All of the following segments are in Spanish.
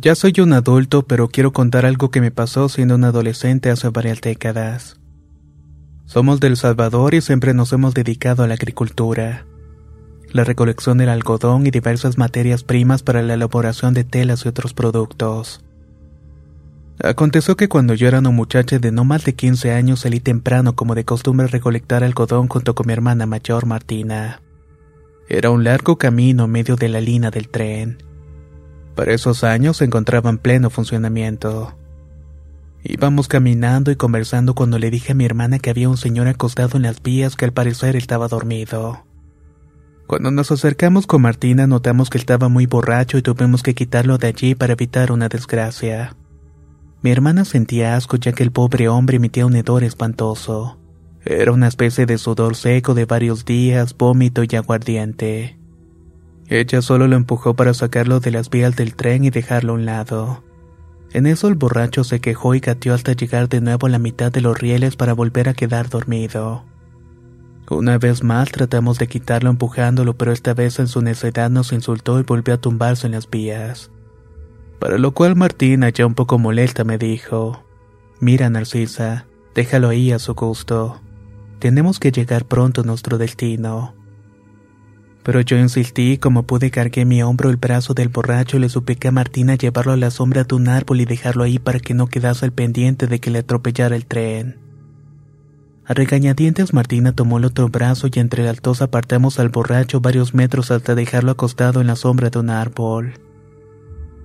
Ya soy un adulto, pero quiero contar algo que me pasó siendo un adolescente hace varias décadas. Somos del Salvador y siempre nos hemos dedicado a la agricultura. La recolección del algodón y diversas materias primas para la elaboración de telas y otros productos. Aconteció que cuando yo era una muchacha de no más de 15 años salí temprano como de costumbre a recolectar algodón junto con mi hermana mayor Martina. Era un largo camino medio de la línea del tren. Para esos años se encontraba en pleno funcionamiento. Íbamos caminando y conversando cuando le dije a mi hermana que había un señor acostado en las vías que al parecer estaba dormido. Cuando nos acercamos con Martina notamos que estaba muy borracho y tuvimos que quitarlo de allí para evitar una desgracia. Mi hermana sentía asco ya que el pobre hombre emitía un hedor espantoso. Era una especie de sudor seco de varios días, vómito y aguardiente. Ella solo lo empujó para sacarlo de las vías del tren y dejarlo a un lado. En eso el borracho se quejó y gateó hasta llegar de nuevo a la mitad de los rieles para volver a quedar dormido. Una vez más tratamos de quitarlo empujándolo, pero esta vez en su necedad nos insultó y volvió a tumbarse en las vías. Para lo cual Martina, ya un poco molesta, me dijo, Mira, Narcisa, déjalo ahí a su gusto. Tenemos que llegar pronto a nuestro destino. Pero yo insistí y como pude cargué mi hombro el brazo del borracho y le supliqué a Martina llevarlo a la sombra de un árbol y dejarlo ahí para que no quedase al pendiente de que le atropellara el tren. A regañadientes Martina tomó el otro brazo y entre las dos apartamos al borracho varios metros hasta dejarlo acostado en la sombra de un árbol.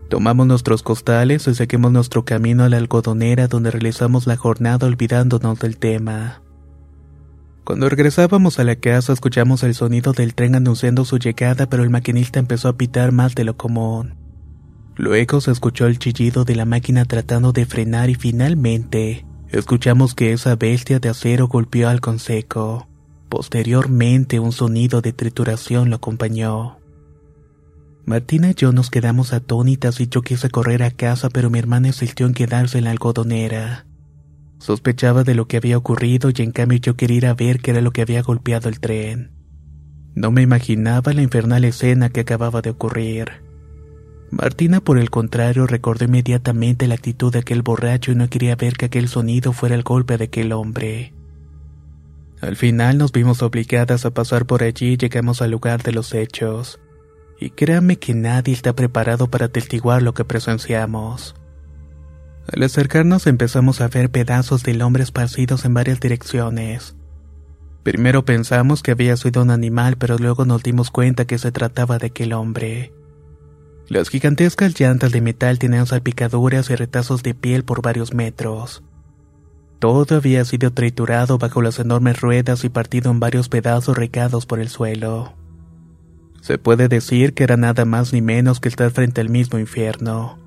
Tomamos nuestros costales y seguimos nuestro camino a la algodonera donde realizamos la jornada olvidándonos del tema. Cuando regresábamos a la casa escuchamos el sonido del tren anunciando su llegada, pero el maquinista empezó a pitar más de lo común. Luego se escuchó el chillido de la máquina tratando de frenar y finalmente escuchamos que esa bestia de acero golpeó al conseco. Posteriormente un sonido de trituración lo acompañó. Martina y yo nos quedamos atónitas y yo quise correr a casa, pero mi hermana insistió en quedarse en la algodonera. Sospechaba de lo que había ocurrido y en cambio yo quería ir a ver qué era lo que había golpeado el tren. No me imaginaba la infernal escena que acababa de ocurrir. Martina, por el contrario, recordó inmediatamente la actitud de aquel borracho y no quería ver que aquel sonido fuera el golpe de aquel hombre. Al final nos vimos obligadas a pasar por allí y llegamos al lugar de los hechos. Y créanme que nadie está preparado para testiguar lo que presenciamos. Al acercarnos empezamos a ver pedazos del hombre esparcidos en varias direcciones. Primero pensamos que había sido un animal, pero luego nos dimos cuenta que se trataba de aquel hombre. Las gigantescas llantas de metal tenían salpicaduras y retazos de piel por varios metros. Todo había sido triturado bajo las enormes ruedas y partido en varios pedazos regados por el suelo. Se puede decir que era nada más ni menos que estar frente al mismo infierno.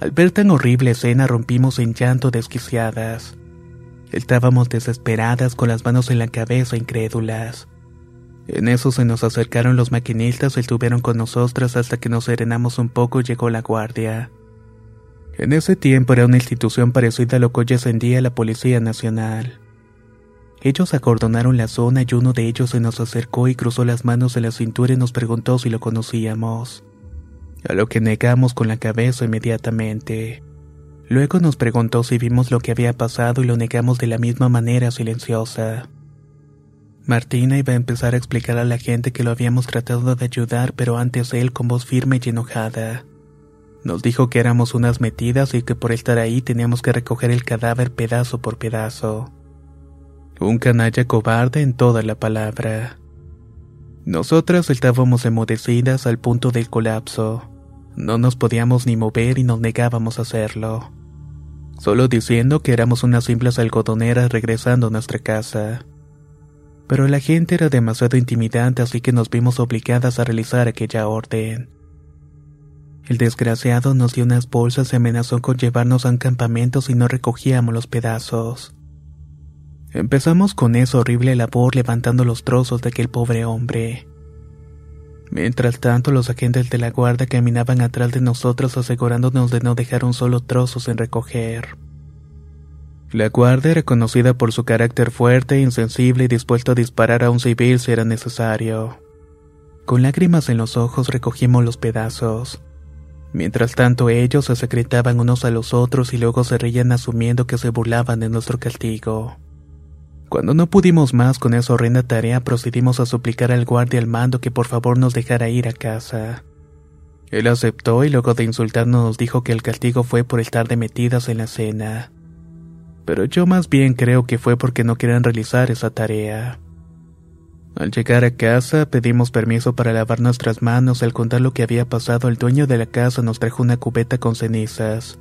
Al ver tan horrible escena rompimos en llanto desquiciadas. Estábamos desesperadas con las manos en la cabeza incrédulas. En eso se nos acercaron los maquinistas y estuvieron con nosotras hasta que nos serenamos un poco y llegó la guardia. En ese tiempo era una institución parecida a lo que hoy ascendía la Policía Nacional. Ellos acordonaron la zona y uno de ellos se nos acercó y cruzó las manos en la cintura y nos preguntó si lo conocíamos. A lo que negamos con la cabeza inmediatamente. Luego nos preguntó si vimos lo que había pasado y lo negamos de la misma manera silenciosa. Martina iba a empezar a explicar a la gente que lo habíamos tratado de ayudar, pero antes él con voz firme y enojada. Nos dijo que éramos unas metidas y que por estar ahí teníamos que recoger el cadáver pedazo por pedazo. Un canalla cobarde en toda la palabra. Nosotras estábamos emudecidas al punto del colapso. No nos podíamos ni mover y nos negábamos a hacerlo. Solo diciendo que éramos unas simples algodoneras regresando a nuestra casa. Pero la gente era demasiado intimidante así que nos vimos obligadas a realizar aquella orden. El desgraciado nos dio unas bolsas y amenazó con llevarnos a un campamento si no recogíamos los pedazos. Empezamos con esa horrible labor levantando los trozos de aquel pobre hombre. Mientras tanto, los agentes de la guardia caminaban atrás de nosotros asegurándonos de no dejar un solo trozo sin recoger. La guardia era conocida por su carácter fuerte, insensible y dispuesto a disparar a un civil si era necesario. Con lágrimas en los ojos recogimos los pedazos. Mientras tanto ellos se secretaban unos a los otros y luego se reían asumiendo que se burlaban de nuestro castigo. Cuando no pudimos más con esa horrenda tarea, procedimos a suplicar al guardia al mando que por favor nos dejara ir a casa. Él aceptó y luego de insultarnos nos dijo que el castigo fue por estar de metidas en la cena. Pero yo más bien creo que fue porque no querían realizar esa tarea. Al llegar a casa pedimos permiso para lavar nuestras manos. Al contar lo que había pasado, el dueño de la casa nos trajo una cubeta con cenizas.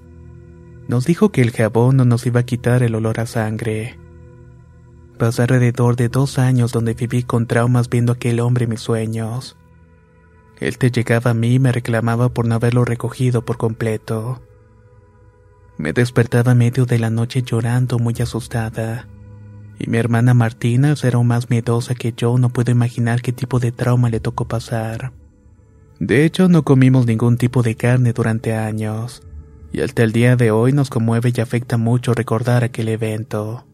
Nos dijo que el jabón no nos iba a quitar el olor a sangre. Pasé alrededor de dos años donde viví con traumas viendo aquel hombre en mis sueños. Él te llegaba a mí y me reclamaba por no haberlo recogido por completo. Me despertaba medio de la noche llorando muy asustada. Y mi hermana Martina, será aún más miedosa que yo, no puedo imaginar qué tipo de trauma le tocó pasar. De hecho, no comimos ningún tipo de carne durante años, y hasta el día de hoy nos conmueve y afecta mucho recordar aquel evento.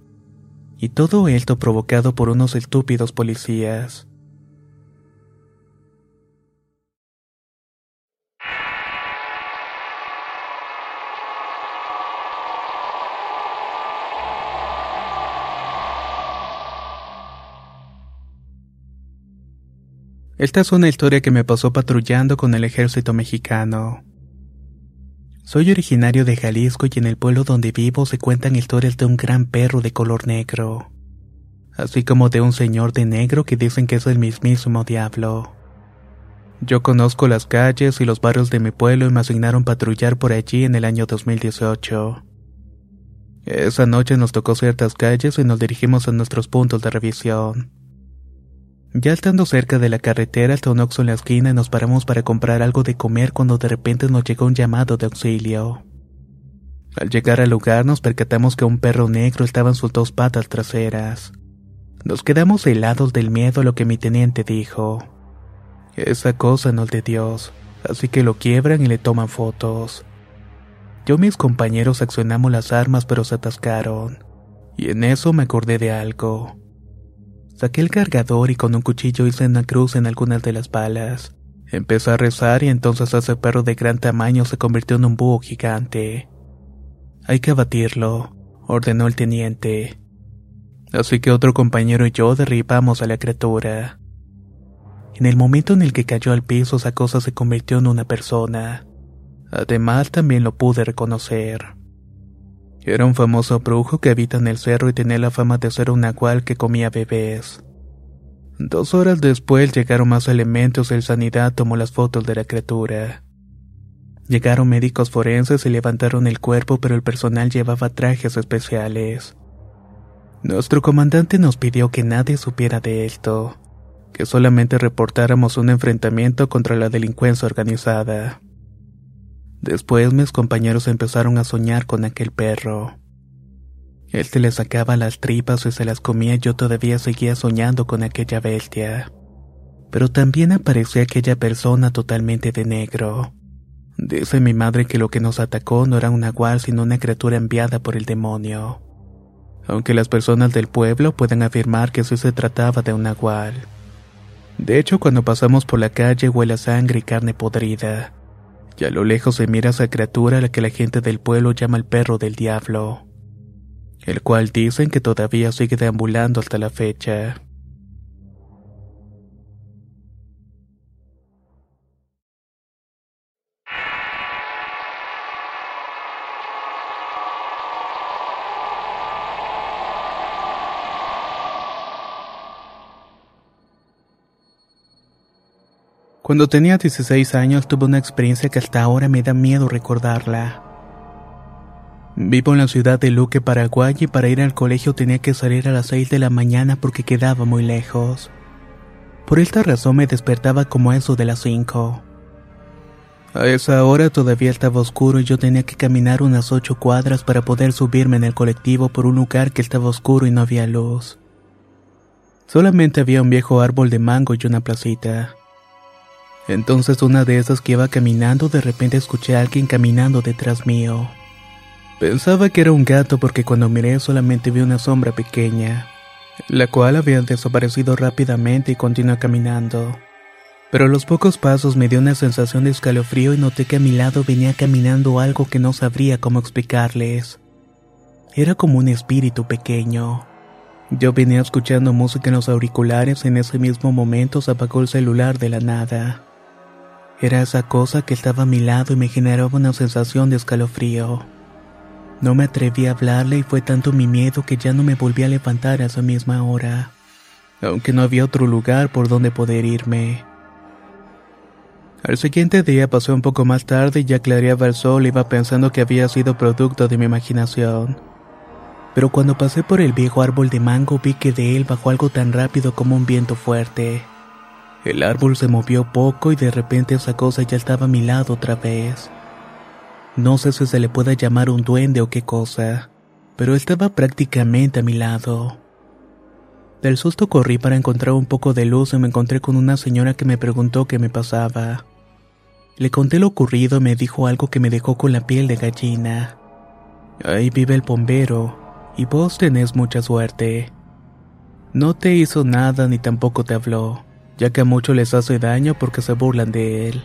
Y todo esto provocado por unos estúpidos policías. Esta es una historia que me pasó patrullando con el ejército mexicano. Soy originario de Jalisco y en el pueblo donde vivo se cuentan historias de un gran perro de color negro, así como de un señor de negro que dicen que es el mismísimo diablo. Yo conozco las calles y los barrios de mi pueblo y me asignaron patrullar por allí en el año 2018. Esa noche nos tocó ciertas calles y nos dirigimos a nuestros puntos de revisión. Ya estando cerca de la carretera hasta un oxo en la esquina nos paramos para comprar algo de comer cuando de repente nos llegó un llamado de auxilio. Al llegar al lugar nos percatamos que un perro negro estaba en sus dos patas traseras. Nos quedamos helados del miedo a lo que mi teniente dijo. Esa cosa no es de Dios, así que lo quiebran y le toman fotos. Yo y mis compañeros accionamos las armas pero se atascaron. Y en eso me acordé de algo. Saqué el cargador y con un cuchillo hice una cruz en algunas de las balas. Empecé a rezar y entonces ese perro de gran tamaño se convirtió en un búho gigante. Hay que abatirlo, ordenó el teniente. Así que otro compañero y yo derribamos a la criatura. En el momento en el que cayó al piso, esa cosa se convirtió en una persona. Además, también lo pude reconocer. Era un famoso brujo que habita en el cerro y tenía la fama de ser un nahual que comía bebés. Dos horas después llegaron más elementos y el sanidad tomó las fotos de la criatura. Llegaron médicos forenses y levantaron el cuerpo, pero el personal llevaba trajes especiales. Nuestro comandante nos pidió que nadie supiera de esto, que solamente reportáramos un enfrentamiento contra la delincuencia organizada. Después mis compañeros empezaron a soñar con aquel perro. Él se le sacaba las tripas y se las comía y yo todavía seguía soñando con aquella bestia. Pero también aparecía aquella persona totalmente de negro. Dice mi madre que lo que nos atacó no era un nahual sino una criatura enviada por el demonio. Aunque las personas del pueblo pueden afirmar que sí se trataba de un nahual. De hecho, cuando pasamos por la calle huele sangre y carne podrida y a lo lejos se mira esa criatura a la que la gente del pueblo llama el perro del diablo, el cual dicen que todavía sigue deambulando hasta la fecha. Cuando tenía 16 años tuve una experiencia que hasta ahora me da miedo recordarla. Vivo en la ciudad de Luque, Paraguay y para ir al colegio tenía que salir a las 6 de la mañana porque quedaba muy lejos. Por esta razón me despertaba como eso de las 5. A esa hora todavía estaba oscuro y yo tenía que caminar unas 8 cuadras para poder subirme en el colectivo por un lugar que estaba oscuro y no había luz. Solamente había un viejo árbol de mango y una placita. Entonces una de esas que iba caminando de repente escuché a alguien caminando detrás mío. Pensaba que era un gato porque cuando miré solamente vi una sombra pequeña, la cual había desaparecido rápidamente y continuó caminando. Pero a los pocos pasos me dio una sensación de escalofrío y noté que a mi lado venía caminando algo que no sabría cómo explicarles. Era como un espíritu pequeño. Yo venía escuchando música en los auriculares y en ese mismo momento se apagó el celular de la nada. Era esa cosa que estaba a mi lado y me generaba una sensación de escalofrío. No me atreví a hablarle y fue tanto mi miedo que ya no me volví a levantar a esa misma hora, aunque no había otro lugar por donde poder irme. Al siguiente día pasé un poco más tarde y ya clareaba el sol iba pensando que había sido producto de mi imaginación. Pero cuando pasé por el viejo árbol de mango vi que de él bajó algo tan rápido como un viento fuerte. El árbol se movió poco y de repente esa cosa ya estaba a mi lado otra vez. No sé si se le puede llamar un duende o qué cosa, pero estaba prácticamente a mi lado. Del susto corrí para encontrar un poco de luz y me encontré con una señora que me preguntó qué me pasaba. Le conté lo ocurrido y me dijo algo que me dejó con la piel de gallina. Ahí vive el bombero, y vos tenés mucha suerte. No te hizo nada ni tampoco te habló ya que a muchos les hace daño porque se burlan de él.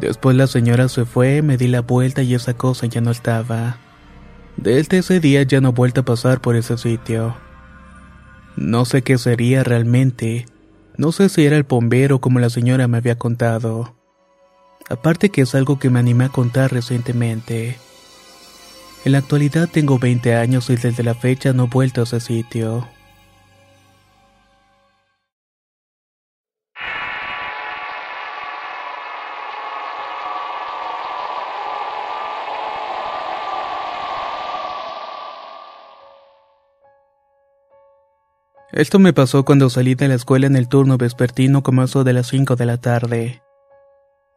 Después la señora se fue, me di la vuelta y esa cosa ya no estaba. Desde ese día ya no he vuelto a pasar por ese sitio. No sé qué sería realmente. No sé si era el bombero como la señora me había contado. Aparte que es algo que me animé a contar recientemente. En la actualidad tengo 20 años y desde la fecha no he vuelto a ese sitio. Esto me pasó cuando salí de la escuela en el turno vespertino como eso de las 5 de la tarde.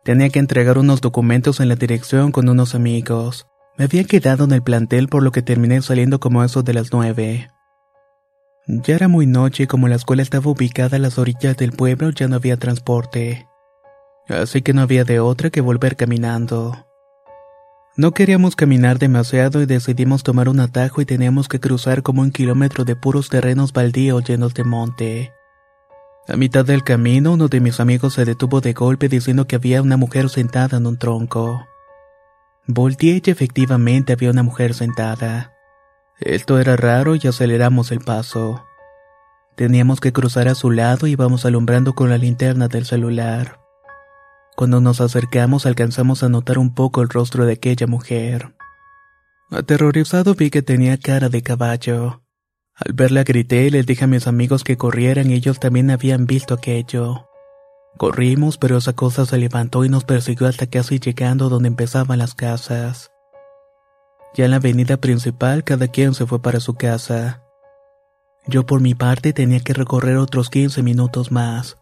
Tenía que entregar unos documentos en la dirección con unos amigos. Me había quedado en el plantel por lo que terminé saliendo como eso de las 9. Ya era muy noche y como la escuela estaba ubicada a las orillas del pueblo ya no había transporte. Así que no había de otra que volver caminando. No queríamos caminar demasiado y decidimos tomar un atajo y teníamos que cruzar como un kilómetro de puros terrenos baldíos llenos de monte. A mitad del camino, uno de mis amigos se detuvo de golpe diciendo que había una mujer sentada en un tronco. Volteé y efectivamente había una mujer sentada. Esto era raro y aceleramos el paso. Teníamos que cruzar a su lado y íbamos alumbrando con la linterna del celular. Cuando nos acercamos alcanzamos a notar un poco el rostro de aquella mujer. Aterrorizado vi que tenía cara de caballo. Al verla grité y les dije a mis amigos que corrieran ellos también habían visto aquello. Corrimos, pero esa cosa se levantó y nos persiguió hasta casi llegando donde empezaban las casas. Ya en la avenida principal cada quien se fue para su casa. Yo por mi parte tenía que recorrer otros 15 minutos más.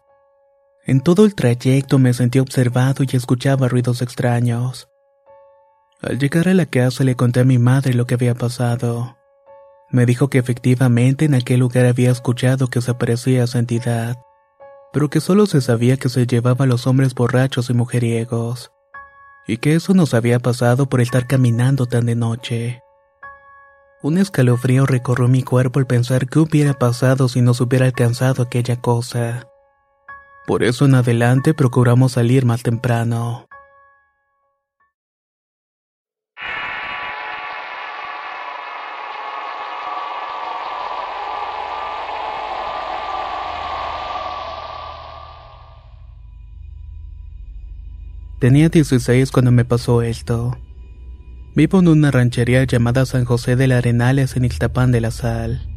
En todo el trayecto me sentí observado y escuchaba ruidos extraños. Al llegar a la casa le conté a mi madre lo que había pasado. Me dijo que efectivamente en aquel lugar había escuchado que se aparecía esa entidad, pero que solo se sabía que se llevaba a los hombres borrachos y mujeriegos, y que eso nos había pasado por estar caminando tan de noche. Un escalofrío recorrió mi cuerpo al pensar qué hubiera pasado si nos hubiera alcanzado aquella cosa. Por eso en adelante procuramos salir más temprano. Tenía 16 cuando me pasó esto. Vivo en una ranchería llamada San José del Arenales en Ixtapán de la Sal.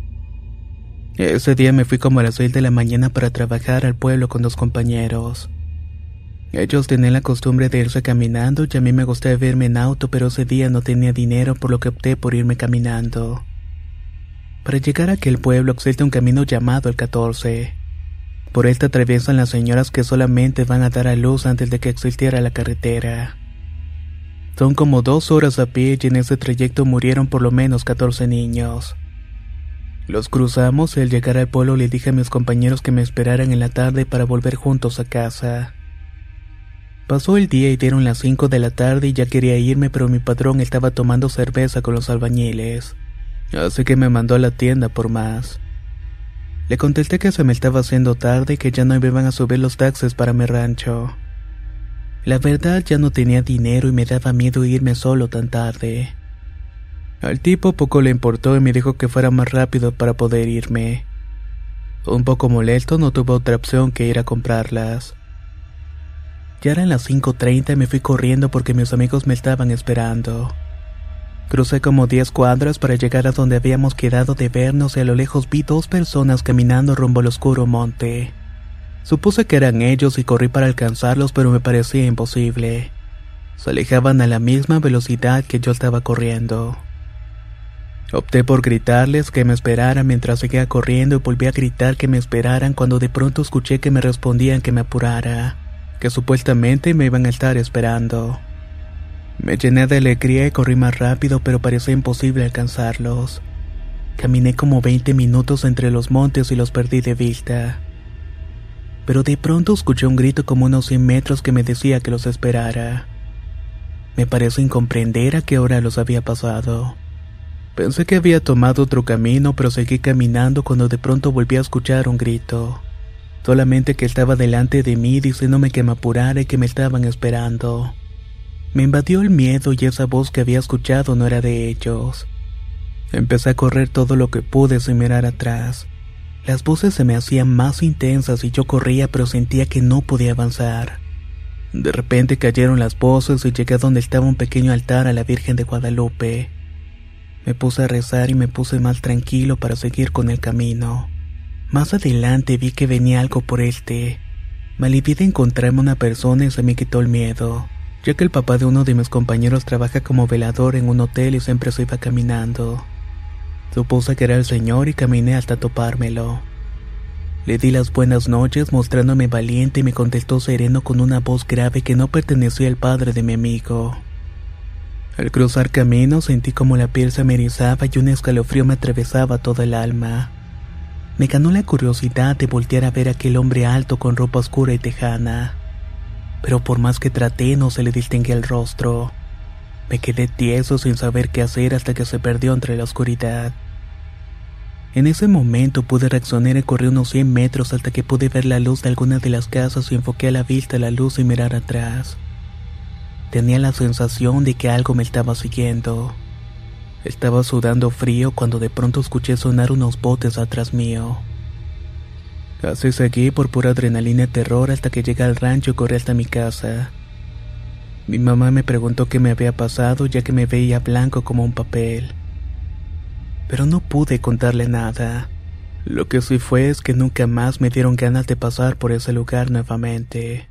Ese día me fui como a las 6 de la mañana para trabajar al pueblo con dos compañeros. Ellos tenían la costumbre de irse caminando y a mí me gustaba irme en auto, pero ese día no tenía dinero por lo que opté por irme caminando. Para llegar a aquel pueblo existe un camino llamado el 14. Por él te atraviesan las señoras que solamente van a dar a luz antes de que existiera la carretera. Son como dos horas a pie y en ese trayecto murieron por lo menos 14 niños. Los cruzamos y al llegar al pueblo le dije a mis compañeros que me esperaran en la tarde para volver juntos a casa. Pasó el día y dieron las 5 de la tarde y ya quería irme pero mi patrón estaba tomando cerveza con los albañiles. Así que me mandó a la tienda por más. Le contesté que se me estaba haciendo tarde y que ya no iban a subir los taxes para mi rancho. La verdad ya no tenía dinero y me daba miedo irme solo tan tarde. Al tipo poco le importó y me dijo que fuera más rápido para poder irme. Un poco molesto no tuve otra opción que ir a comprarlas. Ya eran las 5.30 y me fui corriendo porque mis amigos me estaban esperando. Crucé como 10 cuadras para llegar a donde habíamos quedado de vernos y a lo lejos vi dos personas caminando rumbo al oscuro monte. Supuse que eran ellos y corrí para alcanzarlos, pero me parecía imposible. Se alejaban a la misma velocidad que yo estaba corriendo. Opté por gritarles que me esperaran mientras seguía corriendo y volví a gritar que me esperaran cuando de pronto escuché que me respondían que me apurara, que supuestamente me iban a estar esperando. Me llené de alegría y corrí más rápido, pero parecía imposible alcanzarlos. Caminé como 20 minutos entre los montes y los perdí de vista pero de pronto escuché un grito como unos 100 metros que me decía que los esperara. Me pareció incomprender a qué hora los había pasado. Pensé que había tomado otro camino, pero seguí caminando cuando de pronto volví a escuchar un grito. Solamente que estaba delante de mí diciéndome que me apurara y que me estaban esperando. Me invadió el miedo y esa voz que había escuchado no era de ellos. Empecé a correr todo lo que pude sin mirar atrás. Las voces se me hacían más intensas y yo corría pero sentía que no podía avanzar. De repente cayeron las voces y llegué a donde estaba un pequeño altar a la Virgen de Guadalupe. Me puse a rezar y me puse más tranquilo para seguir con el camino. Más adelante vi que venía algo por este. Me alivié de encontrarme una persona y se me quitó el miedo, ya que el papá de uno de mis compañeros trabaja como velador en un hotel y siempre se iba caminando. Supuse que era el señor y caminé hasta topármelo. Le di las buenas noches mostrándome valiente y me contestó sereno con una voz grave que no pertenecía al padre de mi amigo. Al cruzar camino sentí como la piel se me erizaba y un escalofrío me atravesaba toda el alma. Me ganó la curiosidad de voltear a ver a aquel hombre alto con ropa oscura y tejana. Pero por más que traté no se le distinguía el rostro. Me quedé tieso sin saber qué hacer hasta que se perdió entre la oscuridad. En ese momento pude reaccionar y corrí unos 100 metros hasta que pude ver la luz de alguna de las casas y enfoqué a la vista la luz y mirar atrás. Tenía la sensación de que algo me estaba siguiendo. Estaba sudando frío cuando de pronto escuché sonar unos botes atrás mío. Así seguí por pura adrenalina y terror hasta que llegué al rancho y corrí hasta mi casa. Mi mamá me preguntó qué me había pasado ya que me veía blanco como un papel. Pero no pude contarle nada. Lo que sí fue es que nunca más me dieron ganas de pasar por ese lugar nuevamente.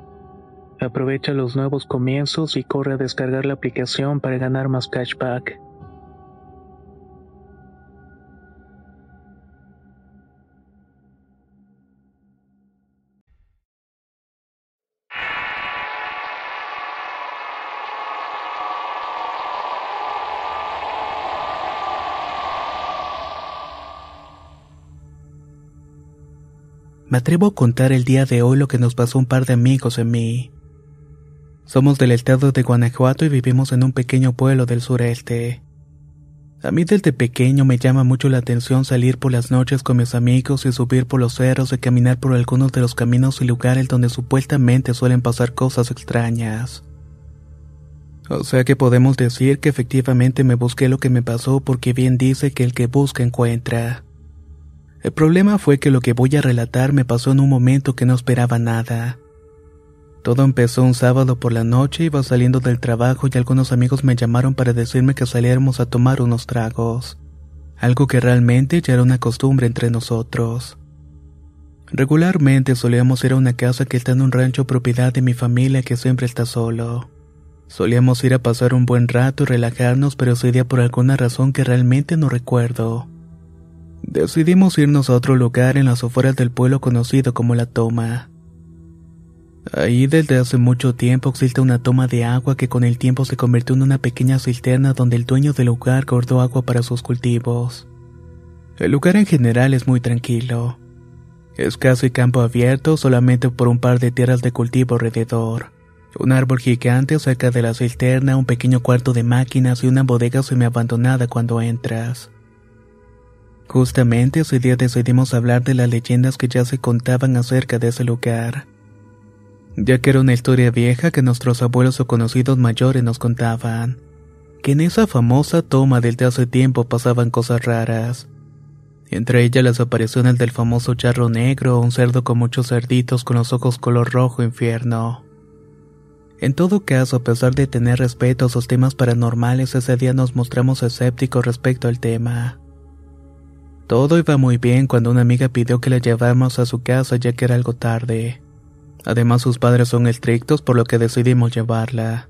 Aprovecha los nuevos comienzos y corre a descargar la aplicación para ganar más cashback. Me atrevo a contar el día de hoy lo que nos pasó un par de amigos en mí. Somos del estado de Guanajuato y vivimos en un pequeño pueblo del sureste. A mí desde pequeño me llama mucho la atención salir por las noches con mis amigos y subir por los cerros y caminar por algunos de los caminos y lugares donde supuestamente suelen pasar cosas extrañas. O sea que podemos decir que efectivamente me busqué lo que me pasó porque bien dice que el que busca encuentra. El problema fue que lo que voy a relatar me pasó en un momento que no esperaba nada. Todo empezó un sábado por la noche, iba saliendo del trabajo y algunos amigos me llamaron para decirme que saliéramos a tomar unos tragos, algo que realmente ya era una costumbre entre nosotros. Regularmente solíamos ir a una casa que está en un rancho propiedad de mi familia que siempre está solo. Solíamos ir a pasar un buen rato y relajarnos, pero ese día por alguna razón que realmente no recuerdo. Decidimos irnos a otro lugar en las afueras del pueblo conocido como La Toma. Ahí desde hace mucho tiempo existe una toma de agua que con el tiempo se convirtió en una pequeña cisterna donde el dueño del lugar guardó agua para sus cultivos. El lugar en general es muy tranquilo. Es casi campo abierto solamente por un par de tierras de cultivo alrededor. Un árbol gigante cerca de la cisterna, un pequeño cuarto de máquinas y una bodega semi-abandonada cuando entras. Justamente ese día decidimos hablar de las leyendas que ya se contaban acerca de ese lugar ya que era una historia vieja que nuestros abuelos o conocidos mayores nos contaban, que en esa famosa toma del de hace tiempo pasaban cosas raras. Entre ellas las apariciones del famoso charro negro, un cerdo con muchos cerditos con los ojos color rojo infierno. En todo caso, a pesar de tener respeto a esos temas paranormales, ese día nos mostramos escépticos respecto al tema. Todo iba muy bien cuando una amiga pidió que la lleváramos a su casa ya que era algo tarde. Además sus padres son estrictos por lo que decidimos llevarla.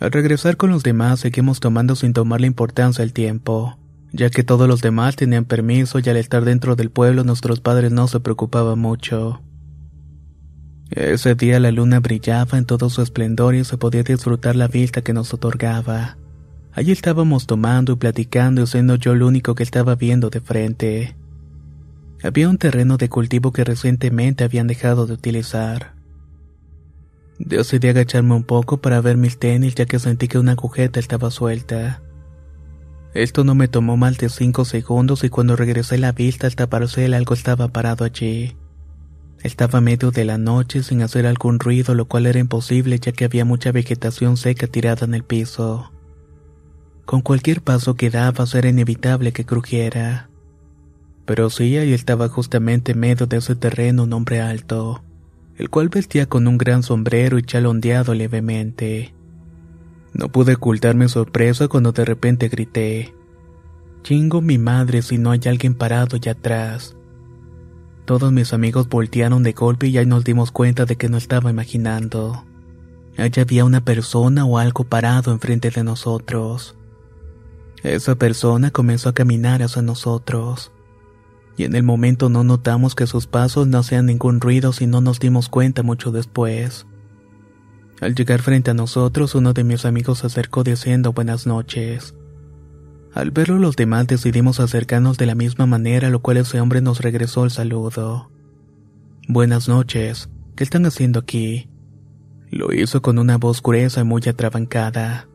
Al regresar con los demás seguimos tomando sin tomar la importancia el tiempo, ya que todos los demás tenían permiso y al estar dentro del pueblo nuestros padres no se preocupaban mucho. Ese día la luna brillaba en todo su esplendor y se podía disfrutar la vista que nos otorgaba. Allí estábamos tomando y platicando siendo yo el único que estaba viendo de frente. Había un terreno de cultivo que recientemente habían dejado de utilizar. Decidí agacharme un poco para ver mis tenis ya que sentí que una agujeta estaba suelta. Esto no me tomó más de cinco segundos y cuando regresé la vista al parcela algo estaba parado allí. Estaba a medio de la noche sin hacer algún ruido, lo cual era imposible ya que había mucha vegetación seca tirada en el piso. Con cualquier paso que daba era inevitable que crujiera. Pero sí, ahí estaba justamente en medio de ese terreno un hombre alto, el cual vestía con un gran sombrero y chalondeado levemente. No pude ocultar mi sorpresa cuando de repente grité. Chingo mi madre si no hay alguien parado allá atrás. Todos mis amigos voltearon de golpe y ahí nos dimos cuenta de que no estaba imaginando. Allá había una persona o algo parado enfrente de nosotros. Esa persona comenzó a caminar hacia nosotros. Y en el momento no notamos que sus pasos no hacían ningún ruido si no nos dimos cuenta mucho después. Al llegar frente a nosotros, uno de mis amigos se acercó diciendo buenas noches. Al verlo los demás decidimos acercarnos de la misma manera, lo cual ese hombre nos regresó el saludo. Buenas noches, ¿qué están haciendo aquí? Lo hizo con una voz gruesa y muy atrabancada,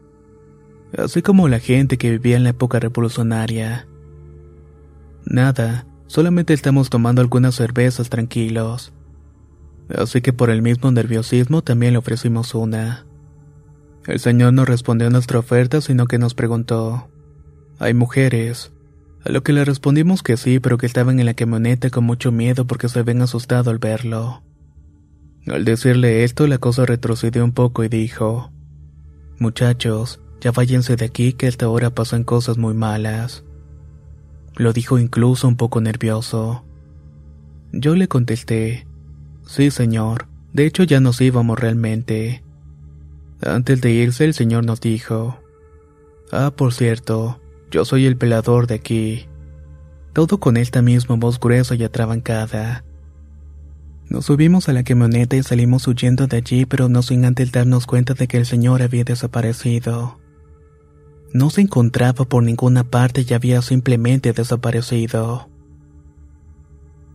así como la gente que vivía en la época revolucionaria. Nada, solamente estamos tomando algunas cervezas tranquilos. Así que por el mismo nerviosismo también le ofrecimos una. El señor no respondió a nuestra oferta, sino que nos preguntó, ¿hay mujeres? A lo que le respondimos que sí, pero que estaban en la camioneta con mucho miedo porque se habían asustado al verlo. Al decirle esto, la cosa retrocedió un poco y dijo, Muchachos, ya váyanse de aquí que a esta hora pasan cosas muy malas. Lo dijo incluso un poco nervioso. Yo le contesté, Sí, señor, de hecho ya nos íbamos realmente. Antes de irse el señor nos dijo, Ah, por cierto, yo soy el pelador de aquí. Todo con esta misma voz gruesa y atrabancada. Nos subimos a la camioneta y salimos huyendo de allí, pero no sin antes darnos cuenta de que el señor había desaparecido. No se encontraba por ninguna parte y había simplemente desaparecido.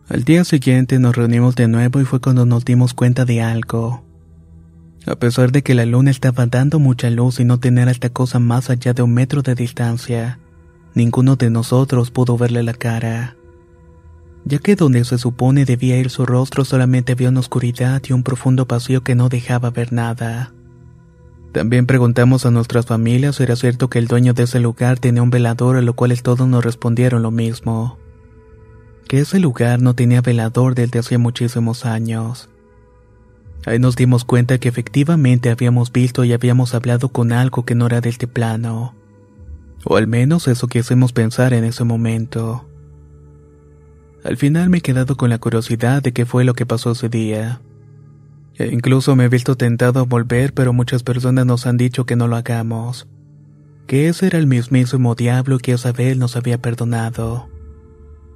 Al día siguiente nos reunimos de nuevo y fue cuando nos dimos cuenta de algo. A pesar de que la luna estaba dando mucha luz y no tener esta cosa más allá de un metro de distancia, ninguno de nosotros pudo verle la cara. Ya que donde se supone debía ir su rostro solamente había una oscuridad y un profundo vacío que no dejaba ver nada. También preguntamos a nuestras familias si era cierto que el dueño de ese lugar tenía un velador, a lo cual todos nos respondieron lo mismo que ese lugar no tenía velador desde hacía muchísimos años. Ahí nos dimos cuenta que efectivamente habíamos visto y habíamos hablado con algo que no era de este plano. O al menos eso quisimos pensar en ese momento. Al final me he quedado con la curiosidad de qué fue lo que pasó ese día. E incluso me he visto tentado a volver, pero muchas personas nos han dicho que no lo hagamos. Que ese era el mismísimo diablo que esa vez nos había perdonado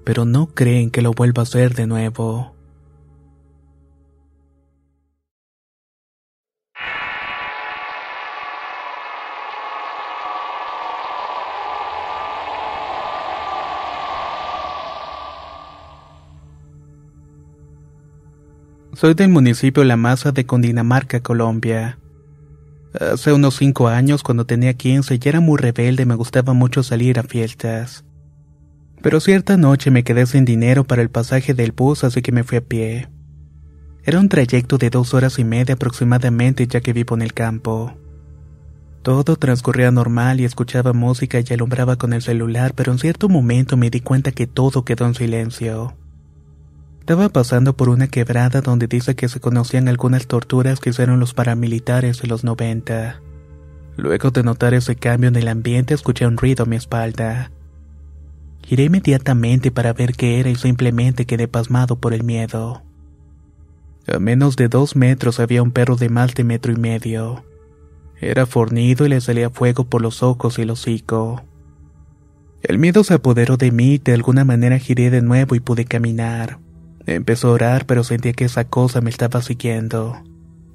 pero no creen que lo vuelva a hacer de nuevo. Soy del municipio La Maza de Condinamarca, Colombia. Hace unos cinco años, cuando tenía 15, ya era muy rebelde y me gustaba mucho salir a fiestas. Pero cierta noche me quedé sin dinero para el pasaje del bus, así que me fui a pie. Era un trayecto de dos horas y media aproximadamente ya que vivo en el campo. Todo transcurría normal y escuchaba música y alumbraba con el celular, pero en cierto momento me di cuenta que todo quedó en silencio. Estaba pasando por una quebrada donde dice que se conocían algunas torturas que hicieron los paramilitares de los 90. Luego de notar ese cambio en el ambiente escuché un ruido a mi espalda. Giré inmediatamente para ver qué era y simplemente quedé pasmado por el miedo. A menos de dos metros había un perro de más de metro y medio. Era fornido y le salía fuego por los ojos y el hocico. El miedo se apoderó de mí y de alguna manera giré de nuevo y pude caminar. Empezó a orar pero sentía que esa cosa me estaba siguiendo.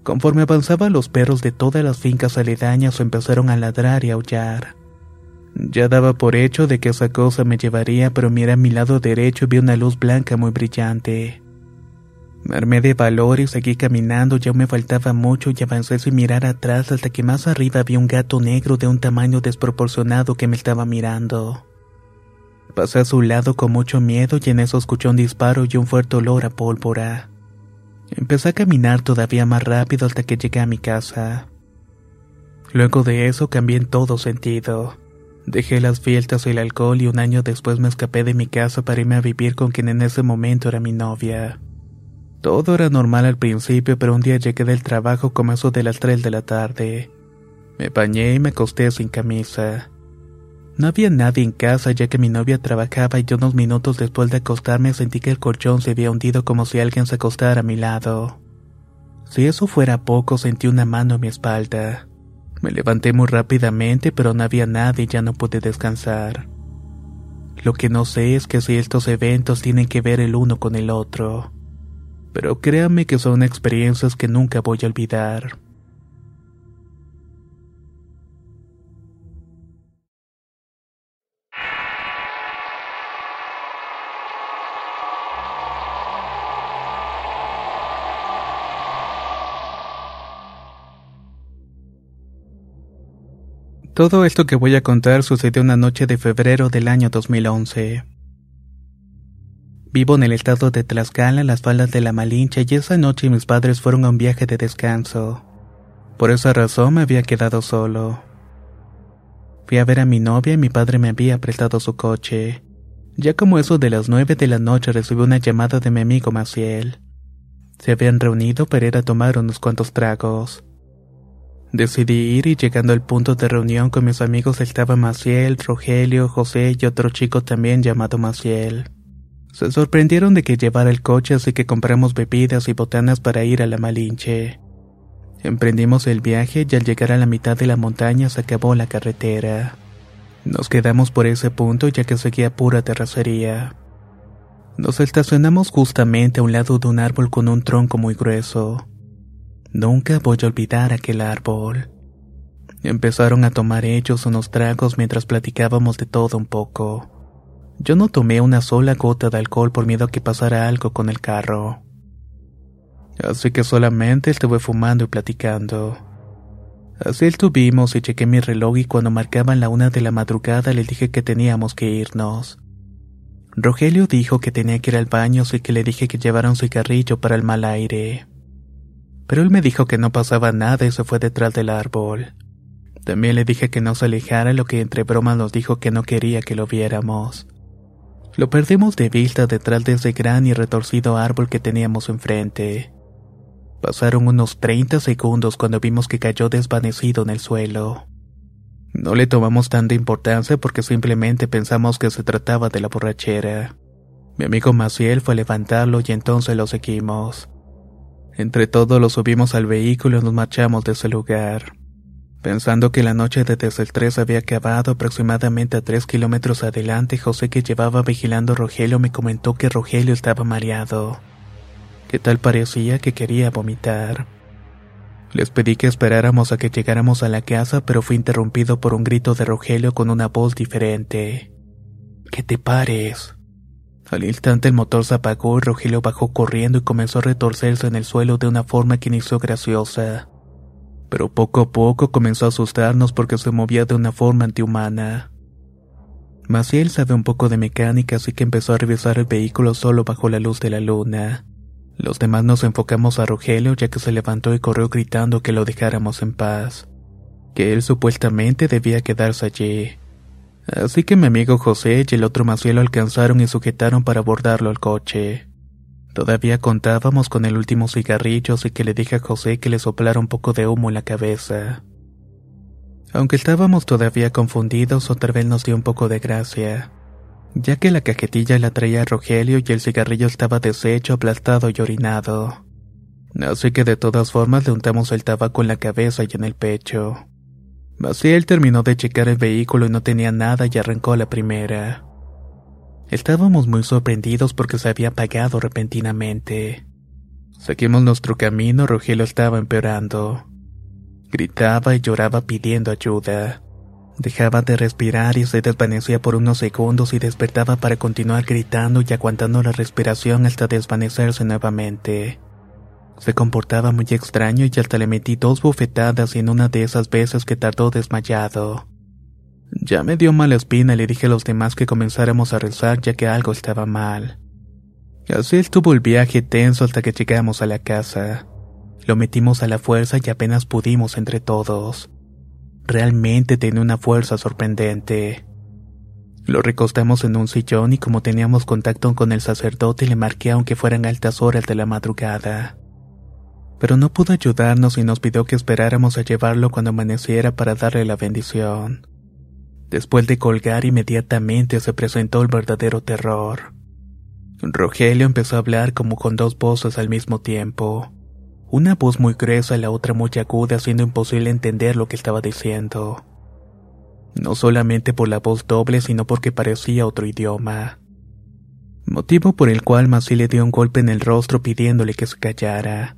Conforme avanzaba los perros de todas las fincas aledañas empezaron a ladrar y aullar. Ya daba por hecho de que esa cosa me llevaría, pero miré a mi lado derecho y vi una luz blanca muy brillante. Me armé de valor y seguí caminando, ya me faltaba mucho y avancé sin mirar atrás hasta que más arriba vi un gato negro de un tamaño desproporcionado que me estaba mirando. Pasé a su lado con mucho miedo y en eso escuché un disparo y un fuerte olor a pólvora. Empecé a caminar todavía más rápido hasta que llegué a mi casa. Luego de eso cambié en todo sentido. Dejé las fiestas y el alcohol y un año después me escapé de mi casa para irme a vivir con quien en ese momento era mi novia. Todo era normal al principio, pero un día llegué del trabajo como eso de las 3 de la tarde. Me bañé y me acosté sin camisa. No había nadie en casa ya que mi novia trabajaba y unos minutos después de acostarme sentí que el colchón se había hundido como si alguien se acostara a mi lado. Si eso fuera poco, sentí una mano en mi espalda. Me levanté muy rápidamente, pero no había nadie y ya no pude descansar. Lo que no sé es que si estos eventos tienen que ver el uno con el otro. Pero créanme que son experiencias que nunca voy a olvidar. Todo esto que voy a contar sucedió una noche de febrero del año 2011. Vivo en el estado de Tlaxcala, en las faldas de la Malinche, y esa noche mis padres fueron a un viaje de descanso. Por esa razón me había quedado solo. Fui a ver a mi novia y mi padre me había prestado su coche. Ya como eso de las nueve de la noche recibí una llamada de mi amigo Maciel. Se habían reunido para ir a tomar unos cuantos tragos. Decidí ir y llegando al punto de reunión con mis amigos estaba Maciel, Rogelio, José y otro chico también llamado Maciel. Se sorprendieron de que llevara el coche así que compramos bebidas y botanas para ir a la Malinche. Emprendimos el viaje y al llegar a la mitad de la montaña se acabó la carretera. Nos quedamos por ese punto ya que seguía pura terracería. Nos estacionamos justamente a un lado de un árbol con un tronco muy grueso. Nunca voy a olvidar aquel árbol. Empezaron a tomar ellos unos tragos mientras platicábamos de todo un poco. Yo no tomé una sola gota de alcohol por miedo a que pasara algo con el carro. Así que solamente estuve fumando y platicando. Así estuvimos y chequé mi reloj y cuando marcaban la una de la madrugada le dije que teníamos que irnos. Rogelio dijo que tenía que ir al baño así que le dije que llevara un cigarrillo para el mal aire pero él me dijo que no pasaba nada y se fue detrás del árbol. También le dije que no se alejara, lo que entre bromas nos dijo que no quería que lo viéramos. Lo perdimos de vista detrás de ese gran y retorcido árbol que teníamos enfrente. Pasaron unos 30 segundos cuando vimos que cayó desvanecido en el suelo. No le tomamos tanta importancia porque simplemente pensamos que se trataba de la borrachera. Mi amigo Maciel fue a levantarlo y entonces lo seguimos. Entre todos lo subimos al vehículo y nos marchamos de ese lugar. Pensando que la noche de desde el 3 había acabado aproximadamente a 3 kilómetros adelante, José que llevaba vigilando a Rogelio me comentó que Rogelio estaba mareado. Que tal parecía que quería vomitar. Les pedí que esperáramos a que llegáramos a la casa, pero fui interrumpido por un grito de Rogelio con una voz diferente. ¿Qué te pares? Al instante el motor se apagó y Rogelio bajó corriendo y comenzó a retorcerse en el suelo de una forma que inició graciosa. Pero poco a poco comenzó a asustarnos porque se movía de una forma antihumana. Maciel sabe un poco de mecánica así que empezó a revisar el vehículo solo bajo la luz de la luna. Los demás nos enfocamos a Rogelio ya que se levantó y corrió gritando que lo dejáramos en paz. Que él supuestamente debía quedarse allí. Así que mi amigo José y el otro Maciel alcanzaron y sujetaron para abordarlo al coche. Todavía contábamos con el último cigarrillo, así que le dije a José que le soplara un poco de humo en la cabeza. Aunque estábamos todavía confundidos, otra vez nos dio un poco de gracia, ya que la cajetilla la traía Rogelio y el cigarrillo estaba deshecho, aplastado y orinado. Así que de todas formas le untamos el tabaco en la cabeza y en el pecho. Maciel terminó de checar el vehículo y no tenía nada y arrancó la primera. Estábamos muy sorprendidos porque se había apagado repentinamente. Seguimos nuestro camino, Rogelio estaba empeorando. Gritaba y lloraba pidiendo ayuda. Dejaba de respirar y se desvanecía por unos segundos y despertaba para continuar gritando y aguantando la respiración hasta desvanecerse nuevamente. Se comportaba muy extraño y hasta le metí dos bofetadas en una de esas veces que tardó desmayado. Ya me dio mala espina y le dije a los demás que comenzáramos a rezar ya que algo estaba mal. Así estuvo el viaje tenso hasta que llegamos a la casa. Lo metimos a la fuerza y apenas pudimos entre todos. Realmente tenía una fuerza sorprendente. Lo recostamos en un sillón y como teníamos contacto con el sacerdote le marqué aunque fueran altas horas de la madrugada pero no pudo ayudarnos y nos pidió que esperáramos a llevarlo cuando amaneciera para darle la bendición. Después de colgar inmediatamente se presentó el verdadero terror. Rogelio empezó a hablar como con dos voces al mismo tiempo. Una voz muy gruesa y la otra muy aguda, haciendo imposible entender lo que estaba diciendo. No solamente por la voz doble, sino porque parecía otro idioma. Motivo por el cual Masi le dio un golpe en el rostro pidiéndole que se callara.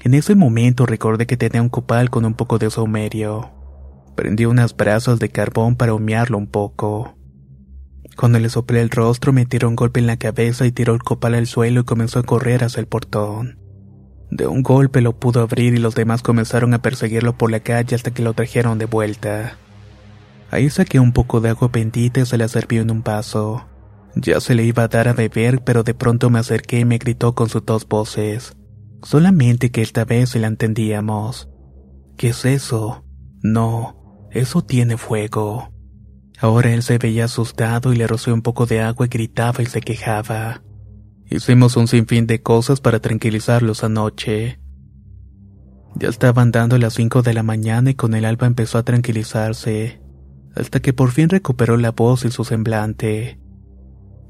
En ese momento recordé que tenía un copal con un poco de saumerio. Prendí unas brazos de carbón para humearlo un poco. Cuando le soplé el rostro me tiró un golpe en la cabeza y tiró el copal al suelo y comenzó a correr hacia el portón. De un golpe lo pudo abrir y los demás comenzaron a perseguirlo por la calle hasta que lo trajeron de vuelta. Ahí saqué un poco de agua bendita y se la serví en un vaso. Ya se le iba a dar a beber, pero de pronto me acerqué y me gritó con sus dos voces. Solamente que esta vez se la entendíamos. ¿Qué es eso? No, eso tiene fuego. Ahora él se veía asustado y le rocé un poco de agua y gritaba y se quejaba. Hicimos un sinfín de cosas para tranquilizarlos anoche. Ya estaban dando las cinco de la mañana y con el alba empezó a tranquilizarse, hasta que por fin recuperó la voz y su semblante.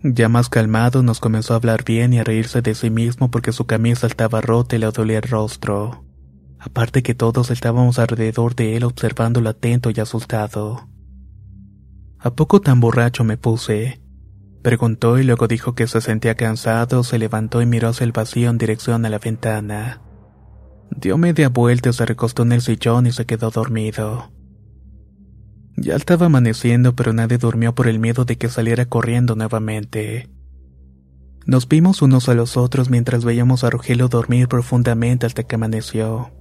Ya más calmado nos comenzó a hablar bien y a reírse de sí mismo porque su camisa estaba rota y le dolía el rostro. Aparte que todos estábamos alrededor de él observándolo atento y asustado. ¿A poco tan borracho me puse? Preguntó y luego dijo que se sentía cansado, se levantó y miró hacia el vacío en dirección a la ventana. Dio media vuelta, se recostó en el sillón y se quedó dormido. Ya estaba amaneciendo, pero nadie durmió por el miedo de que saliera corriendo nuevamente. Nos vimos unos a los otros mientras veíamos a Rogelio dormir profundamente hasta que amaneció.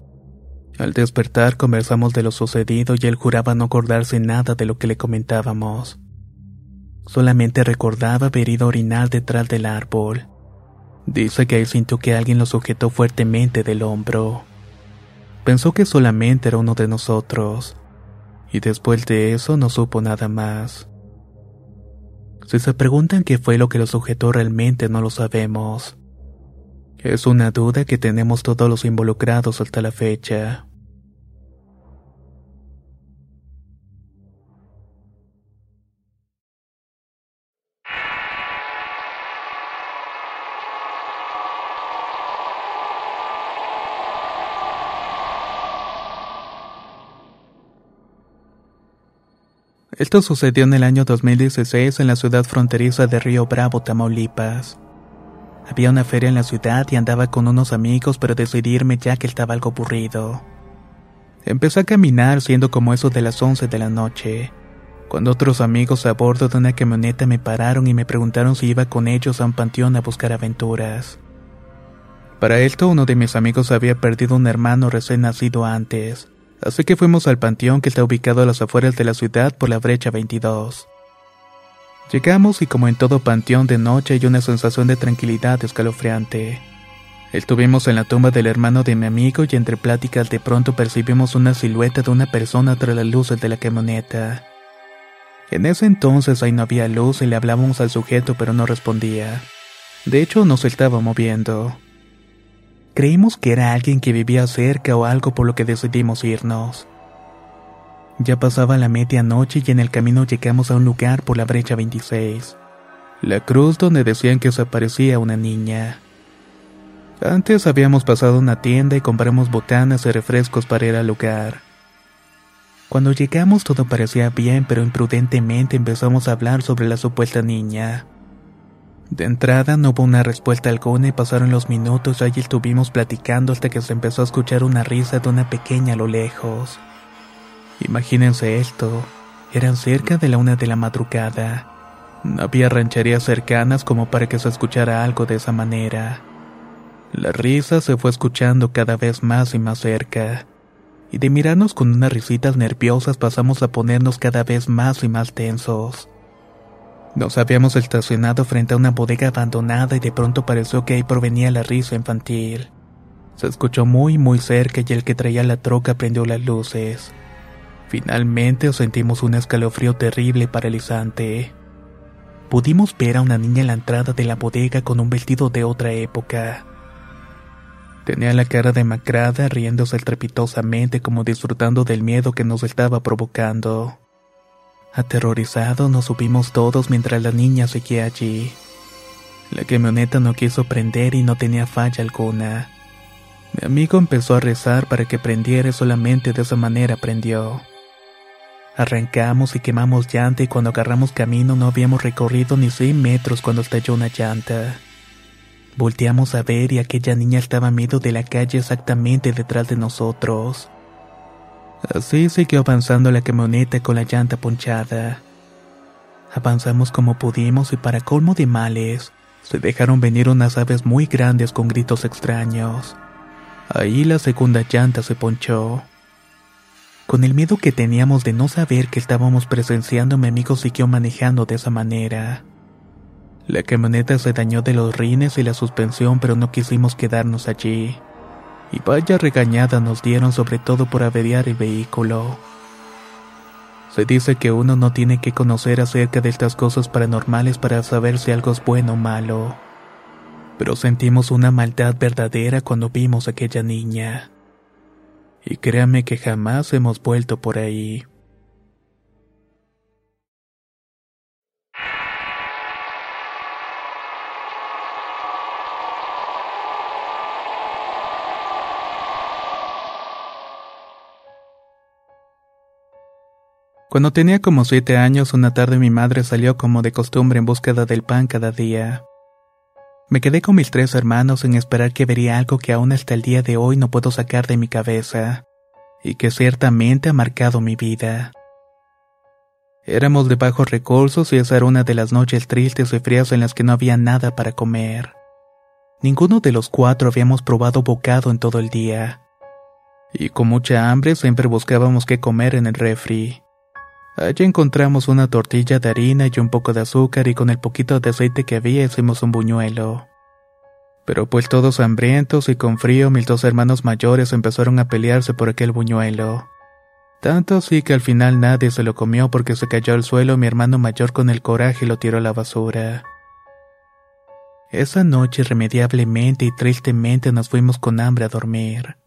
Al despertar conversamos de lo sucedido y él juraba no acordarse nada de lo que le comentábamos. Solamente recordaba haber ido a orinar detrás del árbol. Dice que él sintió que alguien lo sujetó fuertemente del hombro. Pensó que solamente era uno de nosotros y después de eso no supo nada más. Si se preguntan qué fue lo que lo sujetó realmente no lo sabemos. Es una duda que tenemos todos los involucrados hasta la fecha. Esto sucedió en el año 2016 en la ciudad fronteriza de Río Bravo, Tamaulipas. Había una feria en la ciudad y andaba con unos amigos, pero decidí irme ya que estaba algo aburrido. Empecé a caminar siendo como eso de las 11 de la noche, cuando otros amigos a bordo de una camioneta me pararon y me preguntaron si iba con ellos a un panteón a buscar aventuras. Para esto uno de mis amigos había perdido un hermano recién nacido antes, Así que fuimos al panteón que está ubicado a las afueras de la ciudad por la brecha 22. Llegamos y como en todo panteón de noche hay una sensación de tranquilidad escalofriante. Estuvimos en la tumba del hermano de mi amigo y entre pláticas de pronto percibimos una silueta de una persona tras las luces de la camioneta. En ese entonces ahí no había luz y le hablábamos al sujeto pero no respondía. De hecho no se estaba moviendo. Creímos que era alguien que vivía cerca o algo por lo que decidimos irnos. Ya pasaba la medianoche y en el camino llegamos a un lugar por la brecha 26. La cruz donde decían que se aparecía una niña. Antes habíamos pasado una tienda y compramos botanas y refrescos para ir al lugar. Cuando llegamos todo parecía bien, pero imprudentemente empezamos a hablar sobre la supuesta niña. De entrada no hubo una respuesta alguna y pasaron los minutos y allí estuvimos platicando hasta que se empezó a escuchar una risa de una pequeña a lo lejos. Imagínense esto, eran cerca de la una de la madrugada. No había rancherías cercanas como para que se escuchara algo de esa manera. La risa se fue escuchando cada vez más y más cerca, y de mirarnos con unas risitas nerviosas pasamos a ponernos cada vez más y más tensos. Nos habíamos estacionado frente a una bodega abandonada y de pronto pareció que ahí provenía la risa infantil. Se escuchó muy muy cerca y el que traía la troca prendió las luces. Finalmente sentimos un escalofrío terrible y paralizante. Pudimos ver a una niña en la entrada de la bodega con un vestido de otra época. Tenía la cara demacrada, riéndose estrepitosamente como disfrutando del miedo que nos estaba provocando. Aterrorizados nos subimos todos mientras la niña seguía allí. La camioneta no quiso prender y no tenía falla alguna. Mi amigo empezó a rezar para que prendiera y solamente de esa manera prendió. Arrancamos y quemamos llanta y cuando agarramos camino no habíamos recorrido ni 100 metros cuando estalló una llanta. Volteamos a ver y aquella niña estaba a medio de la calle exactamente detrás de nosotros. Así siguió avanzando la camioneta con la llanta ponchada. Avanzamos como pudimos y para colmo de males, se dejaron venir unas aves muy grandes con gritos extraños. Ahí la segunda llanta se ponchó. Con el miedo que teníamos de no saber que estábamos presenciando, mi amigo siguió manejando de esa manera. La camioneta se dañó de los rines y la suspensión, pero no quisimos quedarnos allí. Y vaya regañada nos dieron sobre todo por averiar el vehículo. Se dice que uno no tiene que conocer acerca de estas cosas paranormales para saber si algo es bueno o malo. Pero sentimos una maldad verdadera cuando vimos a aquella niña. Y créame que jamás hemos vuelto por ahí. Cuando tenía como siete años, una tarde mi madre salió como de costumbre en búsqueda del pan cada día. Me quedé con mis tres hermanos en esperar que vería algo que aún hasta el día de hoy no puedo sacar de mi cabeza, y que ciertamente ha marcado mi vida. Éramos de bajos recursos y esa era una de las noches tristes y frías en las que no había nada para comer. Ninguno de los cuatro habíamos probado bocado en todo el día. Y con mucha hambre siempre buscábamos qué comer en el refri. Allí encontramos una tortilla de harina y un poco de azúcar y con el poquito de aceite que había hicimos un buñuelo. Pero pues todos hambrientos y con frío mis dos hermanos mayores empezaron a pelearse por aquel buñuelo. Tanto así que al final nadie se lo comió porque se cayó al suelo mi hermano mayor con el coraje lo tiró a la basura. Esa noche irremediablemente y tristemente nos fuimos con hambre a dormir.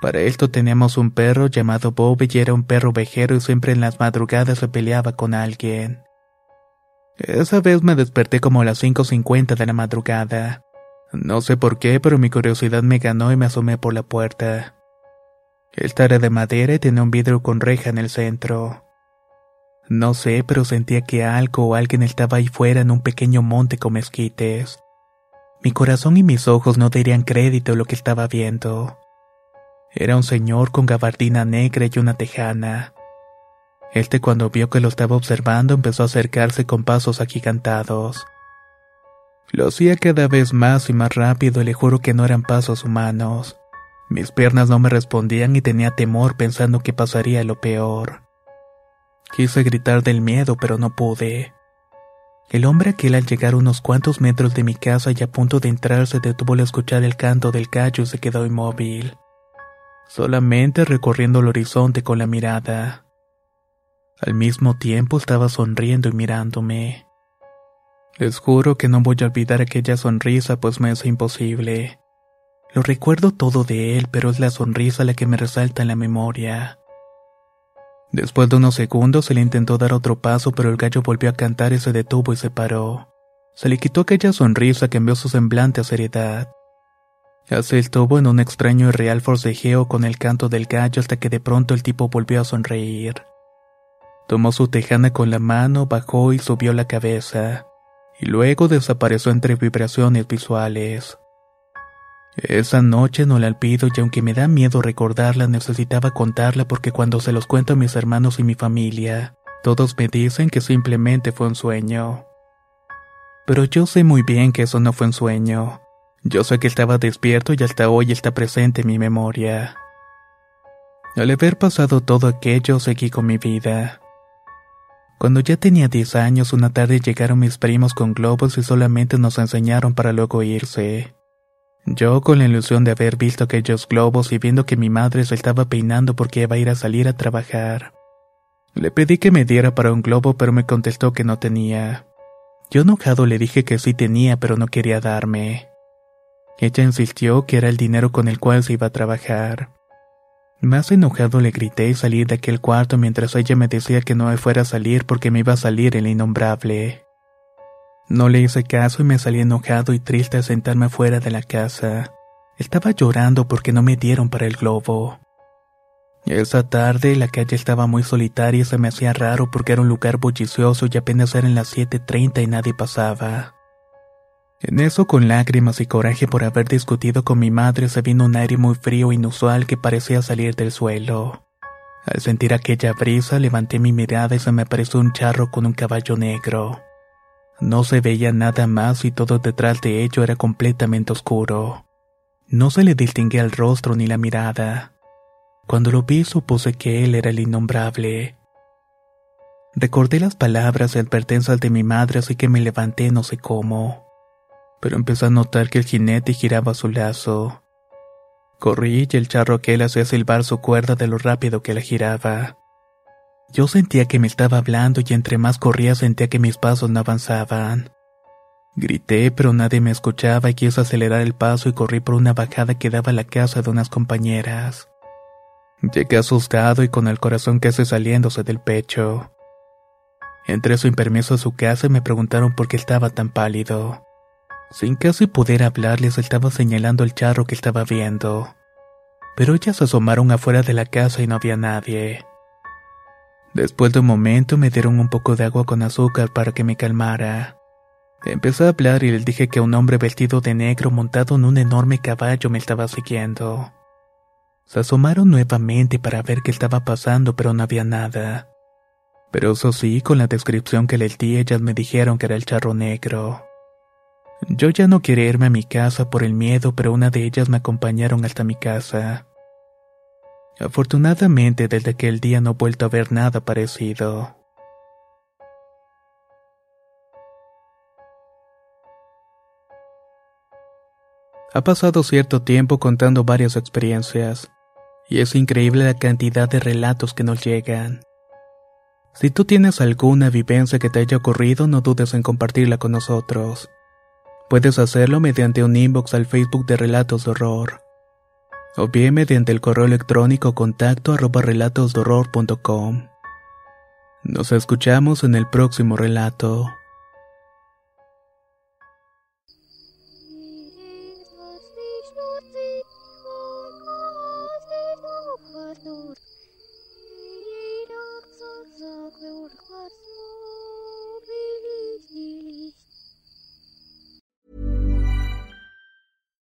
Para esto teníamos un perro llamado Bobby y era un perro vejero y siempre en las madrugadas se peleaba con alguien. Esa vez me desperté como a las 5.50 de la madrugada. No sé por qué, pero mi curiosidad me ganó y me asomé por la puerta. Esta era de madera y tenía un vidrio con reja en el centro. No sé, pero sentía que algo o alguien estaba ahí fuera en un pequeño monte con mezquites. Mi corazón y mis ojos no darían crédito a lo que estaba viendo. Era un señor con gabardina negra y una tejana. Este cuando vio que lo estaba observando empezó a acercarse con pasos agigantados. Lo hacía cada vez más y más rápido y le juro que no eran pasos humanos. Mis piernas no me respondían y tenía temor pensando que pasaría lo peor. Quise gritar del miedo pero no pude. El hombre aquel al llegar unos cuantos metros de mi casa y a punto de entrar se detuvo al escuchar el canto del gallo y se quedó inmóvil solamente recorriendo el horizonte con la mirada. Al mismo tiempo estaba sonriendo y mirándome. Les juro que no voy a olvidar aquella sonrisa, pues me es imposible. Lo recuerdo todo de él, pero es la sonrisa la que me resalta en la memoria. Después de unos segundos se le intentó dar otro paso, pero el gallo volvió a cantar y se detuvo y se paró. Se le quitó aquella sonrisa que envió su semblante a seriedad. Así estuvo en un extraño y real forcejeo con el canto del gallo hasta que de pronto el tipo volvió a sonreír. Tomó su tejana con la mano, bajó y subió la cabeza, y luego desapareció entre vibraciones visuales. Esa noche no la olvido y aunque me da miedo recordarla, necesitaba contarla porque cuando se los cuento a mis hermanos y mi familia, todos me dicen que simplemente fue un sueño. Pero yo sé muy bien que eso no fue un sueño. Yo sé que estaba despierto y hasta hoy está presente en mi memoria. Al haber pasado todo aquello, seguí con mi vida. Cuando ya tenía 10 años, una tarde llegaron mis primos con globos y solamente nos enseñaron para luego irse. Yo, con la ilusión de haber visto aquellos globos y viendo que mi madre se estaba peinando porque iba a ir a salir a trabajar, le pedí que me diera para un globo, pero me contestó que no tenía. Yo enojado le dije que sí tenía, pero no quería darme. Ella insistió que era el dinero con el cual se iba a trabajar. Más enojado le grité y salí de aquel cuarto mientras ella me decía que no me fuera a salir porque me iba a salir el innombrable. No le hice caso y me salí enojado y triste a sentarme fuera de la casa. Estaba llorando porque no me dieron para el globo. Esa tarde la calle estaba muy solitaria y se me hacía raro porque era un lugar bullicioso y apenas eran las 7.30 y nadie pasaba. En eso, con lágrimas y coraje por haber discutido con mi madre, se vino un aire muy frío e inusual que parecía salir del suelo. Al sentir aquella brisa, levanté mi mirada y se me apareció un charro con un caballo negro. No se veía nada más y todo detrás de ello era completamente oscuro. No se le distinguía el rostro ni la mirada. Cuando lo vi supuse que él era el innombrable. Recordé las palabras y advertencias de mi madre así que me levanté no sé cómo pero empecé a notar que el jinete giraba su lazo. Corrí y el charro aquel hacía silbar su cuerda de lo rápido que la giraba. Yo sentía que me estaba hablando y entre más corría sentía que mis pasos no avanzaban. Grité, pero nadie me escuchaba y quise acelerar el paso y corrí por una bajada que daba a la casa de unas compañeras. Llegué asustado y con el corazón casi saliéndose del pecho. Entré sin permiso a su casa y me preguntaron por qué estaba tan pálido. Sin casi poder hablarles estaba señalando el charro que estaba viendo. Pero ellas se asomaron afuera de la casa y no había nadie. Después de un momento me dieron un poco de agua con azúcar para que me calmara. Empecé a hablar y les dije que un hombre vestido de negro montado en un enorme caballo me estaba siguiendo. Se asomaron nuevamente para ver qué estaba pasando, pero no había nada. Pero eso sí, con la descripción que les di, ellas me dijeron que era el charro negro. Yo ya no quería irme a mi casa por el miedo, pero una de ellas me acompañaron hasta mi casa. Afortunadamente, desde aquel día no he vuelto a ver nada parecido. Ha pasado cierto tiempo contando varias experiencias, y es increíble la cantidad de relatos que nos llegan. Si tú tienes alguna vivencia que te haya ocurrido, no dudes en compartirla con nosotros. Puedes hacerlo mediante un inbox al Facebook de Relatos de Horror. O bien mediante el correo electrónico contacto arroba relatosdehorror.com. Nos escuchamos en el próximo relato.